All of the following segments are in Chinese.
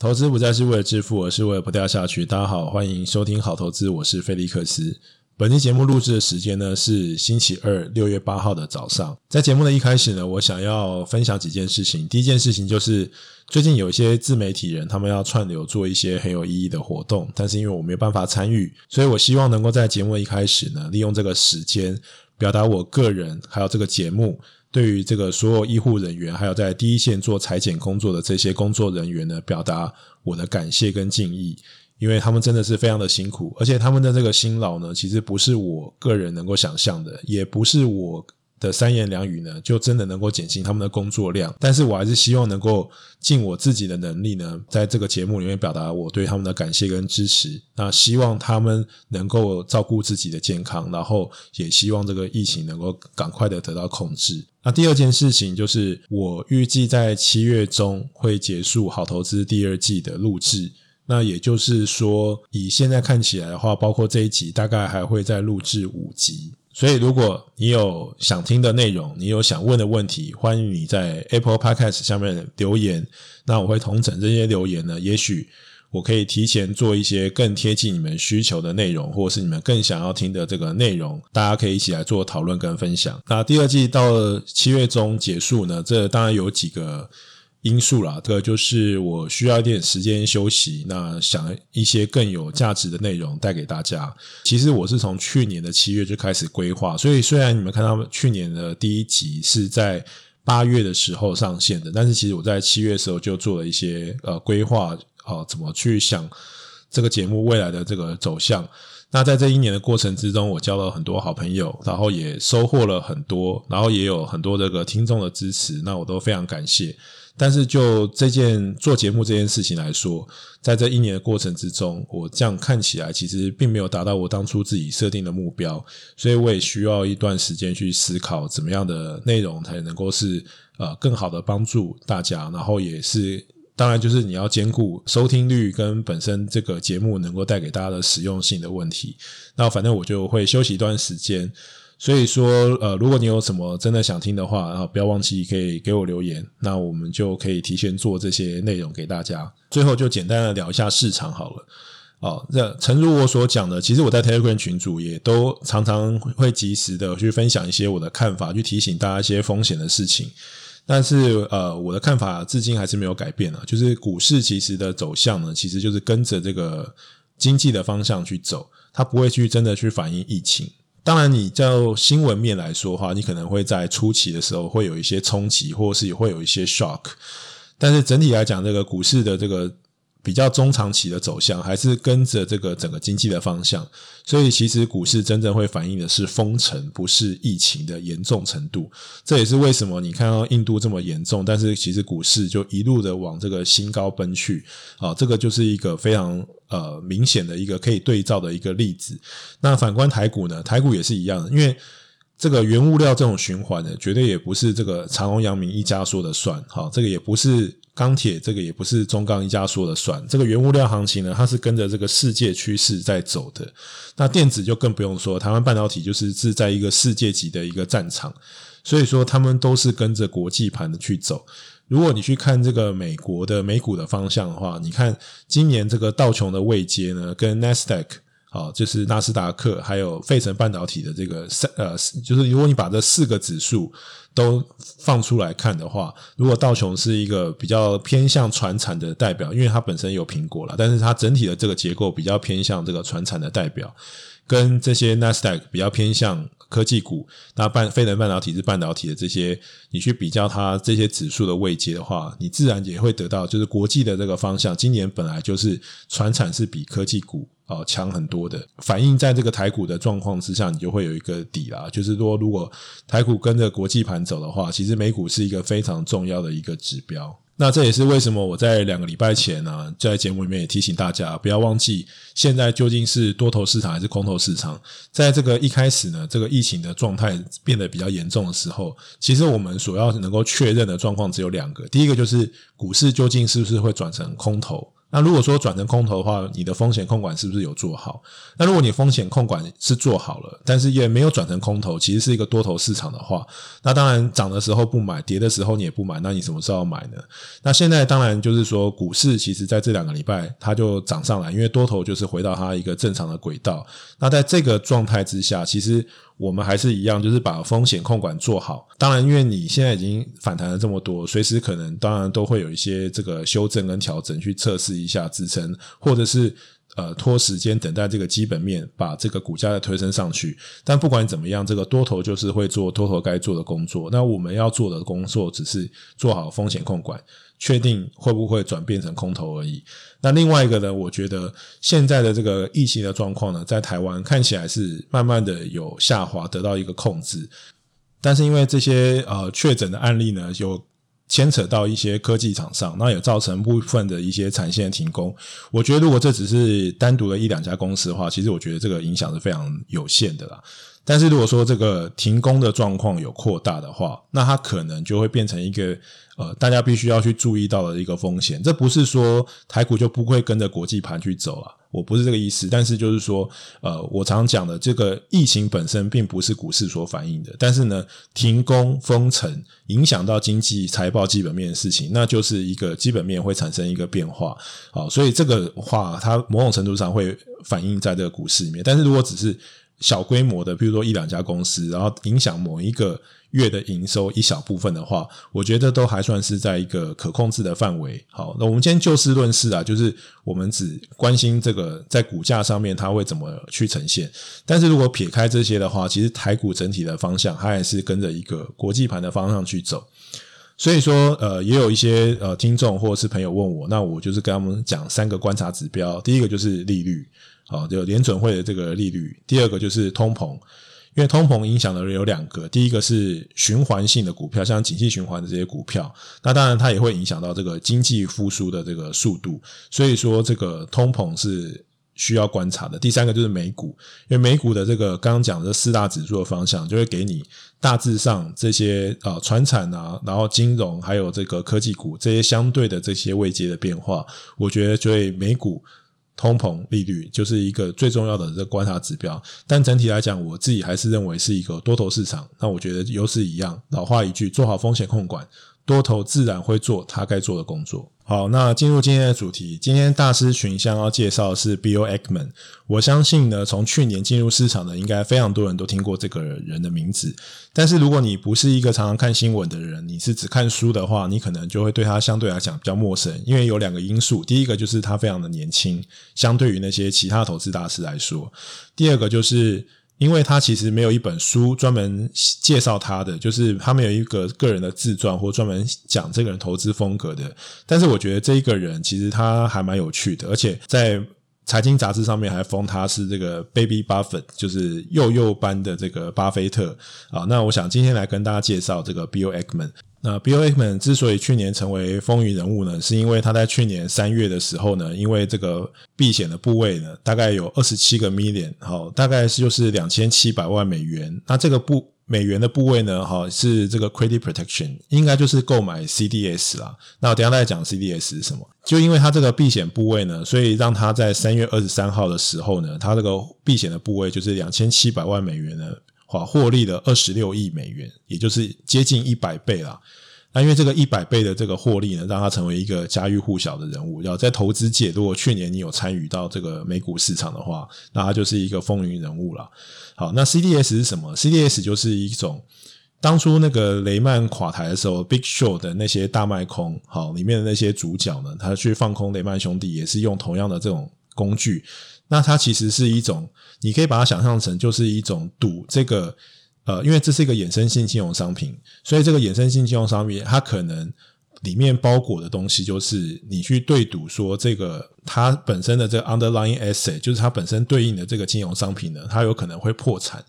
投资不再是为了致富，而是为了不掉下去。大家好，欢迎收听好投资，我是菲利克斯。本期节目录制的时间呢是星期二六月八号的早上。在节目的一开始呢，我想要分享几件事情。第一件事情就是最近有一些自媒体人，他们要串流做一些很有意义的活动，但是因为我没有办法参与，所以我希望能够在节目的一开始呢，利用这个时间表达我个人还有这个节目。对于这个所有医护人员，还有在第一线做裁剪工作的这些工作人员呢，表达我的感谢跟敬意，因为他们真的是非常的辛苦，而且他们的这个辛劳呢，其实不是我个人能够想象的，也不是我。的三言两语呢，就真的能够减轻他们的工作量。但是我还是希望能够尽我自己的能力呢，在这个节目里面表达我对他们的感谢跟支持。那希望他们能够照顾自己的健康，然后也希望这个疫情能够赶快的得到控制。那第二件事情就是，我预计在七月中会结束好投资第二季的录制。那也就是说，以现在看起来的话，包括这一集，大概还会再录制五集。所以，如果你有想听的内容，你有想问的问题，欢迎你在 Apple Podcast 下面留言。那我会同整这些留言呢，也许我可以提前做一些更贴近你们需求的内容，或者是你们更想要听的这个内容，大家可以一起来做讨论跟分享。那第二季到了七月中结束呢，这当然有几个。因素啦，这个就是我需要一点时间休息，那想一些更有价值的内容带给大家。其实我是从去年的七月就开始规划，所以虽然你们看到去年的第一集是在八月的时候上线的，但是其实我在七月的时候就做了一些呃规划，呃，怎么去想这个节目未来的这个走向。那在这一年的过程之中，我交了很多好朋友，然后也收获了很多，然后也有很多这个听众的支持，那我都非常感谢。但是就这件做节目这件事情来说，在这一年的过程之中，我这样看起来其实并没有达到我当初自己设定的目标，所以我也需要一段时间去思考怎么样的内容才能够是呃更好的帮助大家，然后也是当然就是你要兼顾收听率跟本身这个节目能够带给大家的实用性的问题。那反正我就会休息一段时间。所以说，呃，如果你有什么真的想听的话，然后不要忘记可以给我留言，那我们就可以提前做这些内容给大家。最后就简单的聊一下市场好了。哦，那诚如我所讲的，其实我在 Telegram 群组也都常常会及时的去分享一些我的看法，去提醒大家一些风险的事情。但是，呃，我的看法至今还是没有改变啊，就是股市其实的走向呢，其实就是跟着这个经济的方向去走，它不会去真的去反映疫情。当然，你叫新闻面来说的话，你可能会在初期的时候会有一些冲击，或是会有一些 shock。但是整体来讲，这个股市的这个。比较中长期的走向，还是跟着这个整个经济的方向，所以其实股市真正会反映的是封城，不是疫情的严重程度。这也是为什么你看到印度这么严重，但是其实股市就一路的往这个新高奔去啊，这个就是一个非常呃明显的一个可以对照的一个例子。那反观台股呢？台股也是一样的，因为这个原物料这种循环呢，绝对也不是这个长荣、阳明一家说的算，好，这个也不是。钢铁这个也不是中钢一家说了算，这个原物料行情呢，它是跟着这个世界趋势在走的。那电子就更不用说，台湾半导体就是是在一个世界级的一个战场，所以说他们都是跟着国际盘的去走。如果你去看这个美国的美股的方向的话，你看今年这个道琼的位阶呢，跟 Nasdaq。好，就是纳斯达克，还有费城半导体的这个三呃，就是如果你把这四个指数都放出来看的话，如果道琼是一个比较偏向传产的代表，因为它本身有苹果了，但是它整体的这个结构比较偏向这个传产的代表，跟这些纳斯达克比较偏向科技股，那半非能半导体是半导体的这些，你去比较它这些指数的位阶的话，你自然也会得到，就是国际的这个方向，今年本来就是船产是比科技股。啊，强很多的反映在这个台股的状况之下，你就会有一个底啦。就是说，如果台股跟着国际盘走的话，其实美股是一个非常重要的一个指标。那这也是为什么我在两个礼拜前呢、啊，在节目里面也提醒大家，不要忘记现在究竟是多头市场还是空头市场。在这个一开始呢，这个疫情的状态变得比较严重的时候，其实我们所要能够确认的状况只有两个。第一个就是股市究竟是不是会转成空头。那如果说转成空头的话，你的风险控管是不是有做好？那如果你风险控管是做好了，但是也没有转成空头，其实是一个多头市场的话，那当然涨的时候不买，跌的时候你也不买，那你什么时候买呢？那现在当然就是说，股市其实在这两个礼拜它就涨上来，因为多头就是回到它一个正常的轨道。那在这个状态之下，其实。我们还是一样，就是把风险控管做好。当然，因为你现在已经反弹了这么多，随时可能当然都会有一些这个修正跟调整，去测试一下支撑，或者是呃拖时间等待这个基本面把这个股价再推升上去。但不管怎么样，这个多头就是会做多头该做的工作。那我们要做的工作只是做好风险控管。确定会不会转变成空头而已。那另外一个呢？我觉得现在的这个疫情的状况呢，在台湾看起来是慢慢的有下滑，得到一个控制。但是因为这些呃确诊的案例呢，有牵扯到一些科技厂商，那也造成部分的一些产线停工。我觉得如果这只是单独的一两家公司的话，其实我觉得这个影响是非常有限的啦。但是如果说这个停工的状况有扩大的话，那它可能就会变成一个呃，大家必须要去注意到的一个风险。这不是说台股就不会跟着国际盘去走了，我不是这个意思。但是就是说，呃，我常讲的这个疫情本身并不是股市所反映的，但是呢，停工封城影响到经济财报基本面的事情，那就是一个基本面会产生一个变化。好，所以这个话它某种程度上会反映在这个股市里面。但是如果只是小规模的，比如说一两家公司，然后影响某一个月的营收一小部分的话，我觉得都还算是在一个可控制的范围。好，那我们今天就事论事啊，就是我们只关心这个在股价上面它会怎么去呈现。但是如果撇开这些的话，其实台股整体的方向它还是跟着一个国际盘的方向去走。所以说，呃，也有一些呃听众或者是朋友问我，那我就是跟他们讲三个观察指标，第一个就是利率。好，就联准会的这个利率。第二个就是通膨，因为通膨影响的人有两个，第一个是循环性的股票，像景气循环的这些股票，那当然它也会影响到这个经济复苏的这个速度。所以说，这个通膨是需要观察的。第三个就是美股，因为美股的这个刚刚讲的四大指数的方向，就会给你大致上这些啊，传产啊，然后金融还有这个科技股这些相对的这些位阶的变化，我觉得就会美股。通膨利率就是一个最重要的这个观察指标，但整体来讲，我自己还是认为是一个多头市场。那我觉得优势一样，老话一句，做好风险控管，多头自然会做他该做的工作。好，那进入今天的主题。今天大师群将要介绍的是 Bill Ackman。我相信呢，从去年进入市场的，应该非常多人都听过这个人的名字。但是如果你不是一个常常看新闻的人，你是只看书的话，你可能就会对他相对来讲比较陌生。因为有两个因素，第一个就是他非常的年轻，相对于那些其他投资大师来说；第二个就是。因为他其实没有一本书专门介绍他的，就是他没有一个个人的自传或专门讲这个人投资风格的。但是我觉得这一个人其实他还蛮有趣的，而且在财经杂志上面还封他是这个 Baby Buffett，就是幼幼班的这个巴菲特啊。那我想今天来跟大家介绍这个 Bill Ackman。那 Bill Ackman 之所以去年成为风云人物呢，是因为他在去年三月的时候呢，因为这个避险的部位呢，大概有二十七个 million，好，大概是就是两千七百万美元。那这个部美元的部位呢，哈，是这个 credit protection，应该就是购买 CDS 啦。那我等下再讲 CDS 是什么。就因为他这个避险部位呢，所以让他在三月二十三号的时候呢，他这个避险的部位就是两千七百万美元呢。好，获利了二十六亿美元，也就是接近一百倍啦。那因为这个一百倍的这个获利呢，让他成为一个家喻户晓的人物。要在投资界，如果去年你有参与到这个美股市场的话，那他就是一个风云人物了。好，那 CDS 是什么？CDS 就是一种当初那个雷曼垮台的时候，Big Show 的那些大卖空，好，里面的那些主角呢，他去放空雷曼兄弟，也是用同样的这种工具。那它其实是一种，你可以把它想象成就是一种赌这个，呃，因为这是一个衍生性金融商品，所以这个衍生性金融商品它可能里面包裹的东西就是你去对赌说这个它本身的这个 underlying asset，就是它本身对应的这个金融商品呢，它有可能会破产。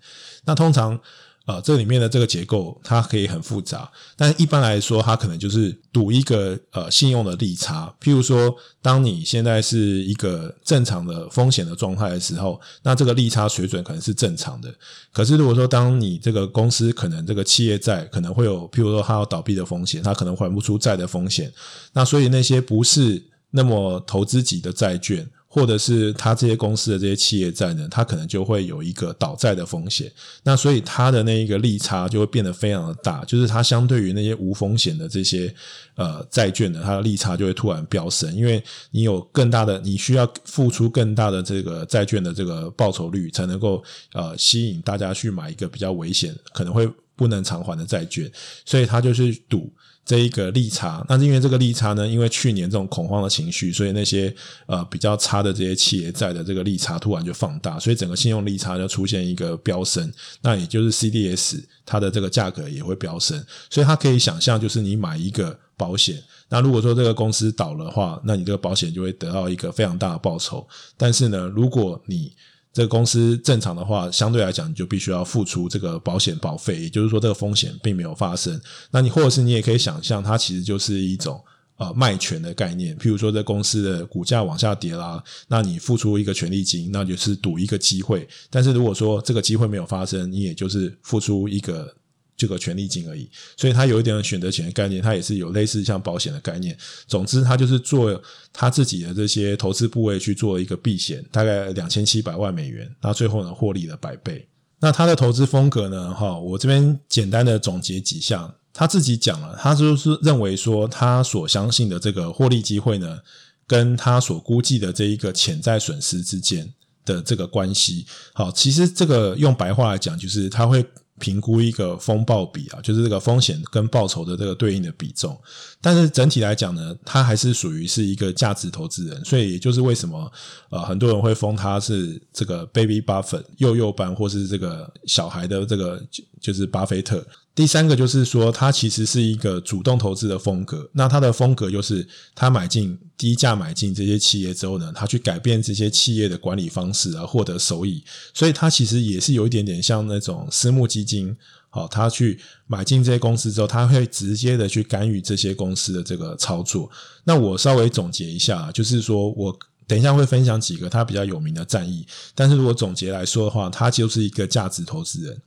那通常。呃，这里面的这个结构它可以很复杂，但一般来说，它可能就是赌一个呃信用的利差。譬如说，当你现在是一个正常的风险的状态的时候，那这个利差水准可能是正常的。可是如果说当你这个公司可能这个企业债可能会有，譬如说它要倒闭的风险，它可能还不出债的风险，那所以那些不是那么投资级的债券。或者是他这些公司的这些企业债呢，它可能就会有一个倒债的风险，那所以它的那一个利差就会变得非常的大，就是它相对于那些无风险的这些呃债券呢，它的利差就会突然飙升，因为你有更大的，你需要付出更大的这个债券的这个报酬率，才能够呃吸引大家去买一个比较危险、可能会不能偿还的债券，所以他就是赌。这一个利差，那是因为这个利差呢，因为去年这种恐慌的情绪，所以那些呃比较差的这些企业债的这个利差突然就放大，所以整个信用利差就出现一个飙升，那也就是 CDS 它的这个价格也会飙升，所以它可以想象，就是你买一个保险，那如果说这个公司倒了的话，那你这个保险就会得到一个非常大的报酬，但是呢，如果你这个公司正常的话，相对来讲，你就必须要付出这个保险保费，也就是说，这个风险并没有发生。那你或者是你也可以想象，它其实就是一种呃卖权的概念。譬如说，这公司的股价往下跌啦，那你付出一个权利金，那就是赌一个机会。但是如果说这个机会没有发生，你也就是付出一个。这个权利金而已，所以它有一点选择权的概念，它也是有类似像保险的概念。总之，它就是做他自己的这些投资部位去做一个避险，大概两千七百万美元，那最后呢获利了百倍。那他的投资风格呢？哈，我这边简单的总结几项，他自己讲了，他就是认为说，他所相信的这个获利机会呢，跟他所估计的这一个潜在损失之间的这个关系。好，其实这个用白话来讲，就是他会。评估一个风暴比啊，就是这个风险跟报酬的这个对应的比重。但是整体来讲呢，他还是属于是一个价值投资人，所以也就是为什么呃很多人会封他是这个 Baby Buffett 幼幼班，或是这个小孩的这个就是巴菲特。第三个就是说，他其实是一个主动投资的风格。那他的风格就是，他买进低价买进这些企业之后呢，他去改变这些企业的管理方式而获得收益。所以，他其实也是有一点点像那种私募基金。好，他去买进这些公司之后，他会直接的去干预这些公司的这个操作。那我稍微总结一下，就是说我等一下会分享几个他比较有名的战役。但是如果总结来说的话，他就是一个价值投资人。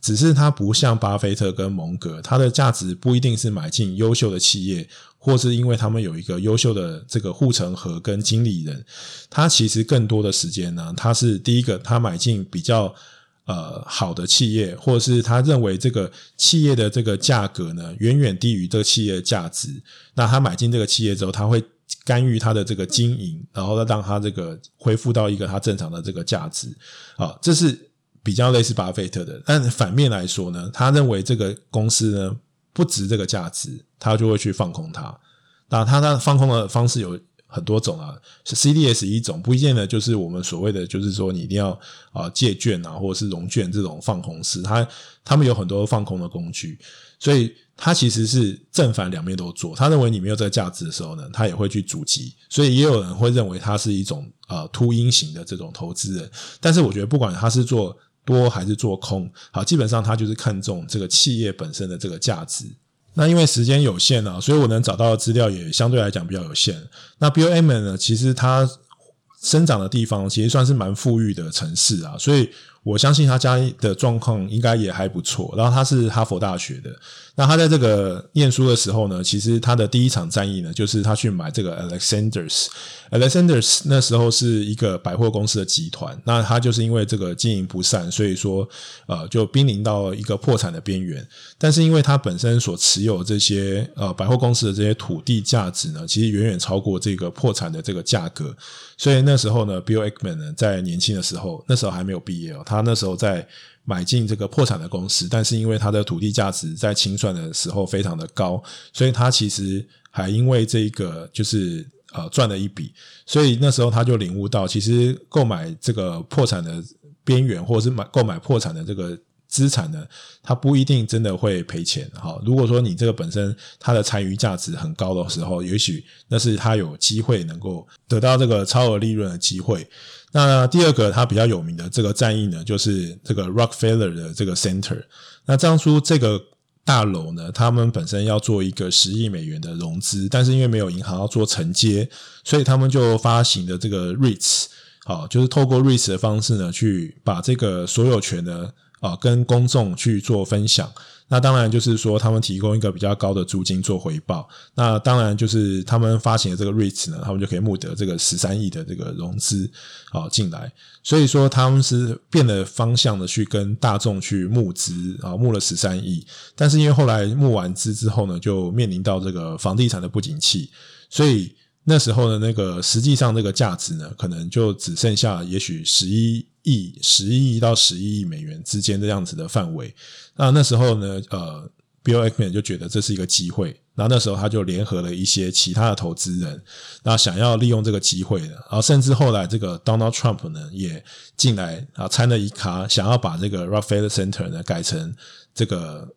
只是他不像巴菲特跟蒙格，他的价值不一定是买进优秀的企业，或是因为他们有一个优秀的这个护城河跟经理人。他其实更多的时间呢，他是第一个，他买进比较呃好的企业，或者是他认为这个企业的这个价格呢远远低于这个企业的价值。那他买进这个企业之后，他会干预他的这个经营，然后让他这个恢复到一个他正常的这个价值。啊，这是。比较类似巴菲特的，但反面来说呢，他认为这个公司呢不值这个价值，他就会去放空它。那他他放空的方式有很多种啊，是 CDS 一种，不一定的就是我们所谓的，就是说你一定要啊借券啊，或者是融券这种放空式，他他们有很多放空的工具，所以他其实是正反两面都做。他认为你没有这个价值的时候呢，他也会去阻击。所以也有人会认为他是一种呃秃鹰型的这种投资人，但是我觉得不管他是做多还是做空，好，基本上他就是看重这个企业本身的这个价值。那因为时间有限啊，所以我能找到的资料也相对来讲比较有限。那 Bill Ammon 呢，其实它生长的地方其实算是蛮富裕的城市啊，所以我相信他家的状况应该也还不错。然后他是哈佛大学的。那他在这个念书的时候呢，其实他的第一场战役呢，就是他去买这个 Alexander's。Alexander's 那时候是一个百货公司的集团，那他就是因为这个经营不善，所以说呃就濒临到一个破产的边缘。但是因为他本身所持有这些呃百货公司的这些土地价值呢，其实远远超过这个破产的这个价格，所以那时候呢，Bill Ackman 呢在年轻的时候，那时候还没有毕业哦，他那时候在。买进这个破产的公司，但是因为它的土地价值在清算的时候非常的高，所以他其实还因为这个就是呃赚了一笔，所以那时候他就领悟到，其实购买这个破产的边缘，或者是买购买破产的这个资产呢，它不一定真的会赔钱。哈，如果说你这个本身它的残余价值很高的时候，也许那是他有机会能够得到这个超额利润的机会。那第二个他比较有名的这个战役呢，就是这个 Rockefeller 的这个 Center。那当初这个大楼呢，他们本身要做一个十亿美元的融资，但是因为没有银行要做承接，所以他们就发行的这个 REITs，好，就是透过 REITs 的方式呢，去把这个所有权呢，啊跟公众去做分享。那当然就是说，他们提供一个比较高的租金做回报。那当然就是他们发行的这个 REIT 呢，他们就可以募得这个十三亿的这个融资啊进来。所以说他们是变了方向的去跟大众去募资啊，募了十三亿。但是因为后来募完资之后呢，就面临到这个房地产的不景气，所以。那时候的那个实际上这个价值呢，可能就只剩下也许十一亿、十亿到十一亿美元之间这样子的范围。那那时候呢，呃，Bill Ackman 就觉得这是一个机会。然后那时候他就联合了一些其他的投资人，那想要利用这个机会的。然后甚至后来这个 Donald Trump 呢也进来啊，参了一卡，想要把这个 Rockefeller Center 呢改成这个。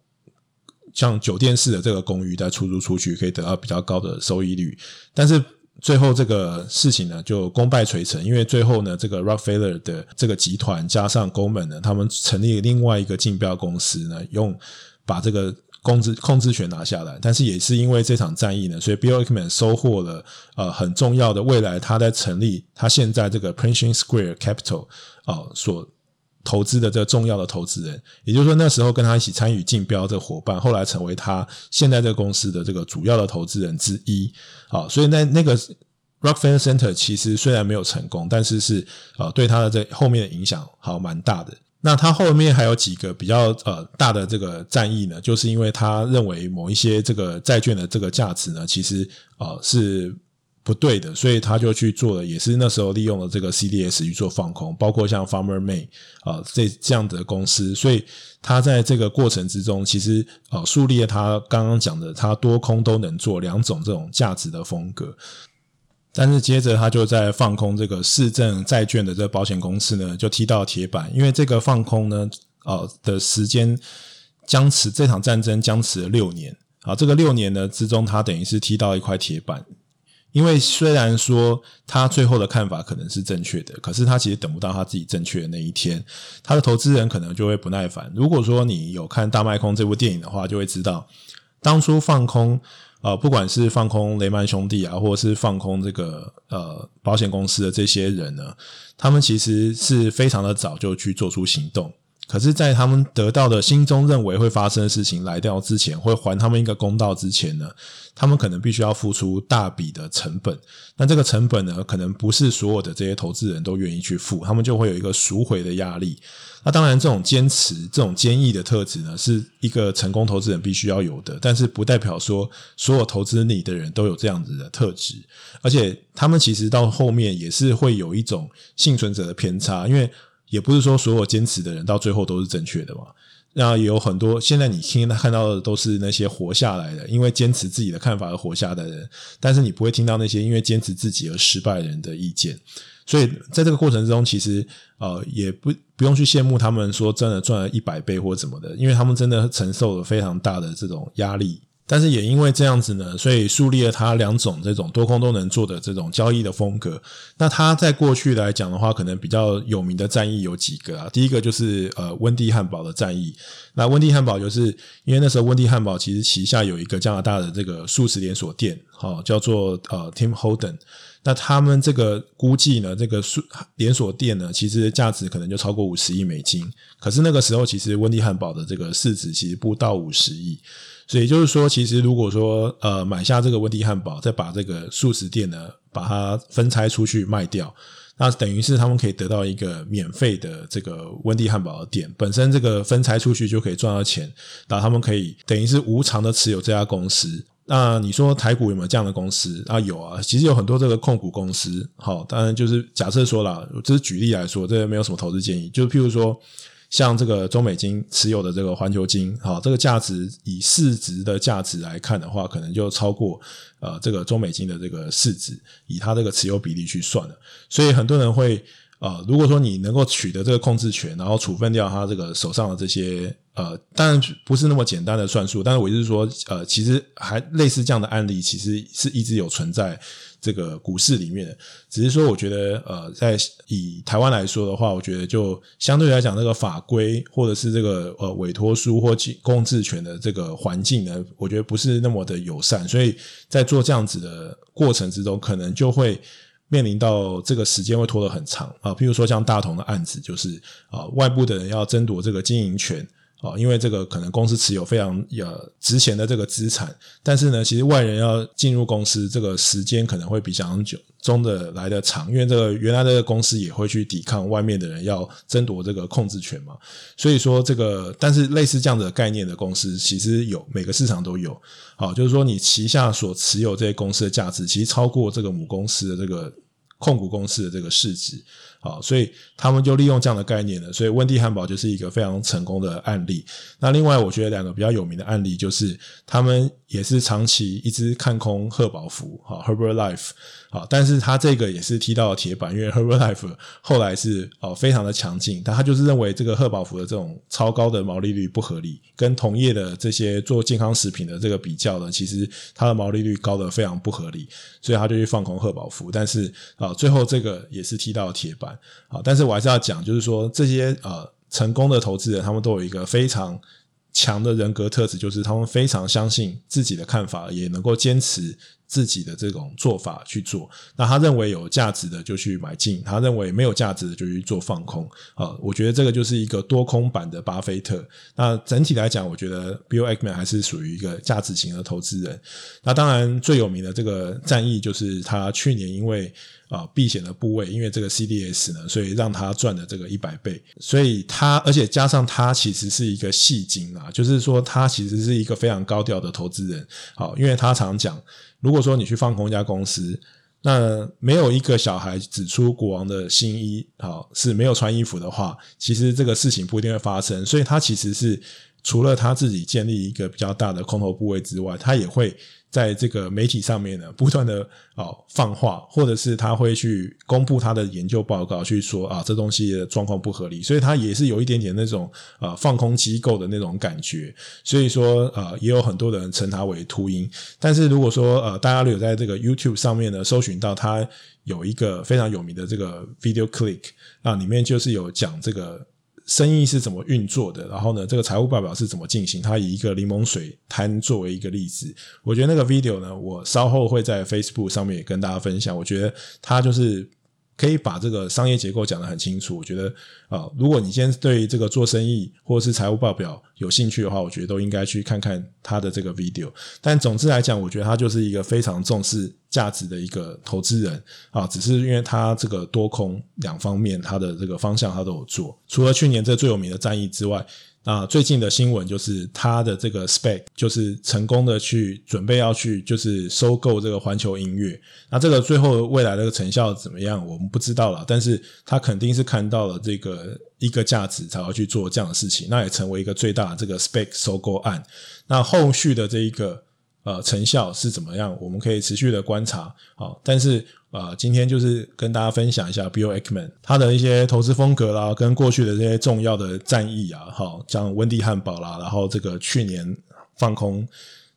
像酒店式的这个公寓再出租出去，可以得到比较高的收益率。但是最后这个事情呢，就功败垂成，因为最后呢，这个 Rockefeller 的这个集团加上 Goldman 呢，他们成立另外一个竞标公司呢，用把这个控制控制权拿下来。但是也是因为这场战役呢，所以 Bill Ackman 收获了呃很重要的未来他在成立他现在这个 Pershing Square Capital 啊、呃、所。投资的这个重要的投资人，也就是说那时候跟他一起参与竞标这个伙伴，后来成为他现在这个公司的这个主要的投资人之一。好，所以那那个 Rockefeller Center 其实虽然没有成功，但是是呃对他的这后面的影响好蛮大的。那他后面还有几个比较呃大的这个战役呢，就是因为他认为某一些这个债券的这个价值呢，其实呃是。不对的，所以他就去做了，也是那时候利用了这个 CDS 去做放空，包括像 Farmer Mac 啊这这样的公司，所以他在这个过程之中，其实呃树立了他刚刚讲的他多空都能做两种这种价值的风格。但是接着他就在放空这个市政债券的这个保险公司呢，就踢到铁板，因为这个放空呢，呃的时间僵持，这场战争僵持了六年啊，这个六年呢之中，他等于是踢到一块铁板。因为虽然说他最后的看法可能是正确的，可是他其实等不到他自己正确的那一天，他的投资人可能就会不耐烦。如果说你有看《大麦空》这部电影的话，就会知道当初放空呃，不管是放空雷曼兄弟啊，或者是放空这个呃保险公司的这些人呢，他们其实是非常的早就去做出行动。可是，在他们得到的心中认为会发生的事情来掉之前，会还他们一个公道之前呢，他们可能必须要付出大笔的成本。那这个成本呢，可能不是所有的这些投资人都愿意去付，他们就会有一个赎回的压力。那当然，这种坚持、这种坚毅的特质呢，是一个成功投资人必须要有的。但是，不代表说所有投资你的人都有这样子的特质，而且他们其实到后面也是会有一种幸存者的偏差，因为。也不是说所有坚持的人到最后都是正确的嘛。那有很多现在你听他看到的都是那些活下来的，因为坚持自己的看法而活下的人，但是你不会听到那些因为坚持自己而失败人的意见。所以在这个过程之中，其实呃也不不用去羡慕他们说真的赚了一百倍或怎么的，因为他们真的承受了非常大的这种压力。但是也因为这样子呢，所以树立了他两种这种多空都能做的这种交易的风格。那他在过去来讲的话，可能比较有名的战役有几个啊。第一个就是呃温蒂汉堡的战役。那温蒂汉堡就是因为那时候温蒂汉堡其实旗下有一个加拿大的这个素食连锁店，好叫做呃 Tim Holden。那他们这个估计呢，这个素连锁店呢，其实价值可能就超过五十亿美金。可是那个时候，其实温蒂汉堡的这个市值其实不到五十亿。所以就是说，其实如果说呃买下这个温蒂汉堡，再把这个速食店呢，把它分拆出去卖掉，那等于是他们可以得到一个免费的这个温蒂汉堡的店，本身这个分拆出去就可以赚到钱，然后他们可以等于是无偿的持有这家公司。那你说台股有没有这样的公司啊？有啊，其实有很多这个控股公司。好，当然就是假设说啦，这是举例来说，这个没有什么投资建议，就譬如说。像这个中美金持有的这个环球金，好，这个价值以市值的价值来看的话，可能就超过呃这个中美金的这个市值，以它这个持有比例去算了。所以很多人会呃，如果说你能够取得这个控制权，然后处分掉他这个手上的这些呃，当然不是那么简单的算术，但是我就是说呃，其实还类似这样的案例，其实是一直有存在。这个股市里面，只是说，我觉得，呃，在以台湾来说的话，我觉得就相对来讲，那个法规或者是这个呃委托书或控制权的这个环境呢，我觉得不是那么的友善，所以在做这样子的过程之中，可能就会面临到这个时间会拖得很长。啊，譬如说像大同的案子，就是啊，外部的人要争夺这个经营权啊，因为这个可能公司持有非常呃值钱的这个资产，但是呢，其实外人要进入公司，这个时间可能会比较久。中的来的长，因为这个原来的公司也会去抵抗外面的人要争夺这个控制权嘛，所以说这个，但是类似这样的概念的公司，其实有每个市场都有，好，就是说你旗下所持有这些公司的价值，其实超过这个母公司的这个控股公司的这个市值。好，所以他们就利用这样的概念呢。所以温蒂汉堡就是一个非常成功的案例。那另外，我觉得两个比较有名的案例就是，他们也是长期一直看空贺宝福，哈 Herbalife，好，但是他这个也是踢到了铁板，因为 Herbalife 后来是哦非常的强劲，但他就是认为这个贺宝福的这种超高的毛利率不合理，跟同业的这些做健康食品的这个比较呢，其实它的毛利率高得非常不合理，所以他就去放空贺宝福。但是啊，最后这个也是踢到了铁板。好，但是我还是要讲，就是说这些呃成功的投资人，他们都有一个非常强的人格特质，就是他们非常相信自己的看法，也能够坚持。自己的这种做法去做，那他认为有价值的就去买进，他认为没有价值的就去做放空啊。我觉得这个就是一个多空版的巴菲特。那整体来讲，我觉得 Bill Ackman 还是属于一个价值型的投资人。那当然最有名的这个战役就是他去年因为啊避险的部位，因为这个 CDS 呢，所以让他赚了这个一百倍。所以他而且加上他其实是一个戏精啊，就是说他其实是一个非常高调的投资人。好，因为他常讲。如果说你去放空一家公司，那没有一个小孩指出国王的新衣好是没有穿衣服的话，其实这个事情不一定会发生。所以他其实是除了他自己建立一个比较大的空头部位之外，他也会。在这个媒体上面呢，不断的哦放话，或者是他会去公布他的研究报告，去说啊这东西的状况不合理，所以他也是有一点点那种呃放空机构的那种感觉，所以说啊也有很多人称他为秃鹰。但是如果说呃大家有在这个 YouTube 上面呢搜寻到他有一个非常有名的这个 video click，那里面就是有讲这个。生意是怎么运作的？然后呢，这个财务报表是怎么进行？他以一个柠檬水摊作为一个例子，我觉得那个 video 呢，我稍后会在 Facebook 上面也跟大家分享。我觉得它就是。可以把这个商业结构讲得很清楚。我觉得啊，如果你今天对这个做生意或者是财务报表有兴趣的话，我觉得都应该去看看他的这个 video。但总之来讲，我觉得他就是一个非常重视价值的一个投资人啊。只是因为他这个多空两方面，他的这个方向他都有做。除了去年这最有名的战役之外。啊，最近的新闻就是他的这个 spec，就是成功的去准备要去就是收购这个环球音乐。那这个最后未来的成效怎么样，我们不知道了。但是他肯定是看到了这个一个价值，才要去做这样的事情。那也成为一个最大的这个 spec 收购案。那后续的这一个。呃，成效是怎么样？我们可以持续的观察。好，但是呃，今天就是跟大家分享一下 Bill Ackman 他的一些投资风格啦，跟过去的这些重要的战役啊，好，像温蒂汉堡啦，然后这个去年放空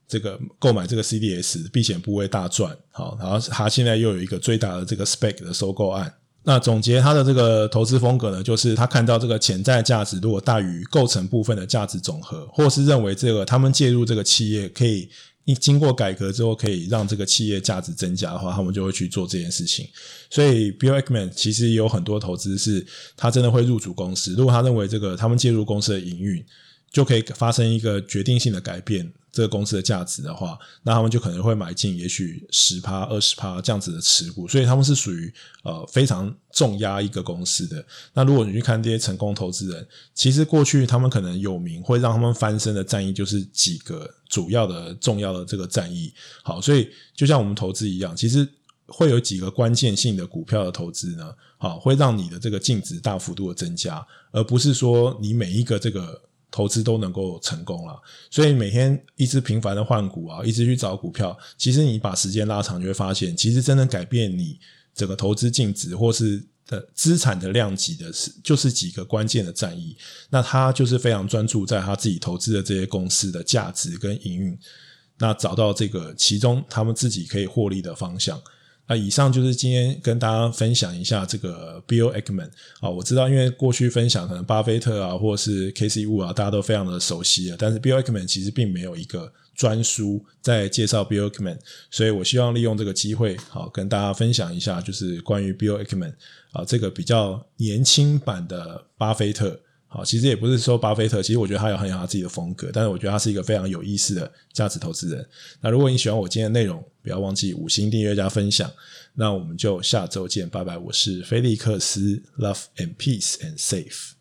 这个购买这个 CDS 避险部位大赚，好，然后他现在又有一个最大的这个 Spec 的收购案。那总结他的这个投资风格呢，就是他看到这个潜在价值如果大于构成部分的价值总和，或是认为这个他们介入这个企业可以。一经过改革之后，可以让这个企业价值增加的话，他们就会去做这件事情。所以，Bill Ackman 其实也有很多投资是，他真的会入主公司。如果他认为这个他们介入公司的营运，就可以发生一个决定性的改变。这个公司的价值的话，那他们就可能会买进，也许十趴、二十趴这样子的持股，所以他们是属于呃非常重压一个公司的。那如果你去看这些成功投资人，其实过去他们可能有名，会让他们翻身的战役就是几个主要的重要的这个战役。好，所以就像我们投资一样，其实会有几个关键性的股票的投资呢，好，会让你的这个净值大幅度的增加，而不是说你每一个这个。投资都能够成功了，所以每天一直频繁的换股啊，一直去找股票，其实你把时间拉长，就会发现，其实真正改变你整个投资净值或是的资产的量级的是，就是几个关键的战役。那他就是非常专注在他自己投资的这些公司的价值跟营运，那找到这个其中他们自己可以获利的方向。那以上就是今天跟大家分享一下这个 Bill Ackman 啊，我知道因为过去分享可能巴菲特啊，或者是 Cathie Wood 啊，大家都非常的熟悉了，但是 Bill Ackman 其实并没有一个专书在介绍 Bill Ackman，所以我希望利用这个机会，好跟大家分享一下，就是关于 Bill Ackman 啊这个比较年轻版的巴菲特。好，其实也不是说巴菲特，其实我觉得他有很有他自己的风格，但是我觉得他是一个非常有意思的价值投资人。那如果你喜欢我今天的内容，不要忘记五星订阅加分享。那我们就下周见，拜拜！我是菲利克斯，Love and Peace and Safe。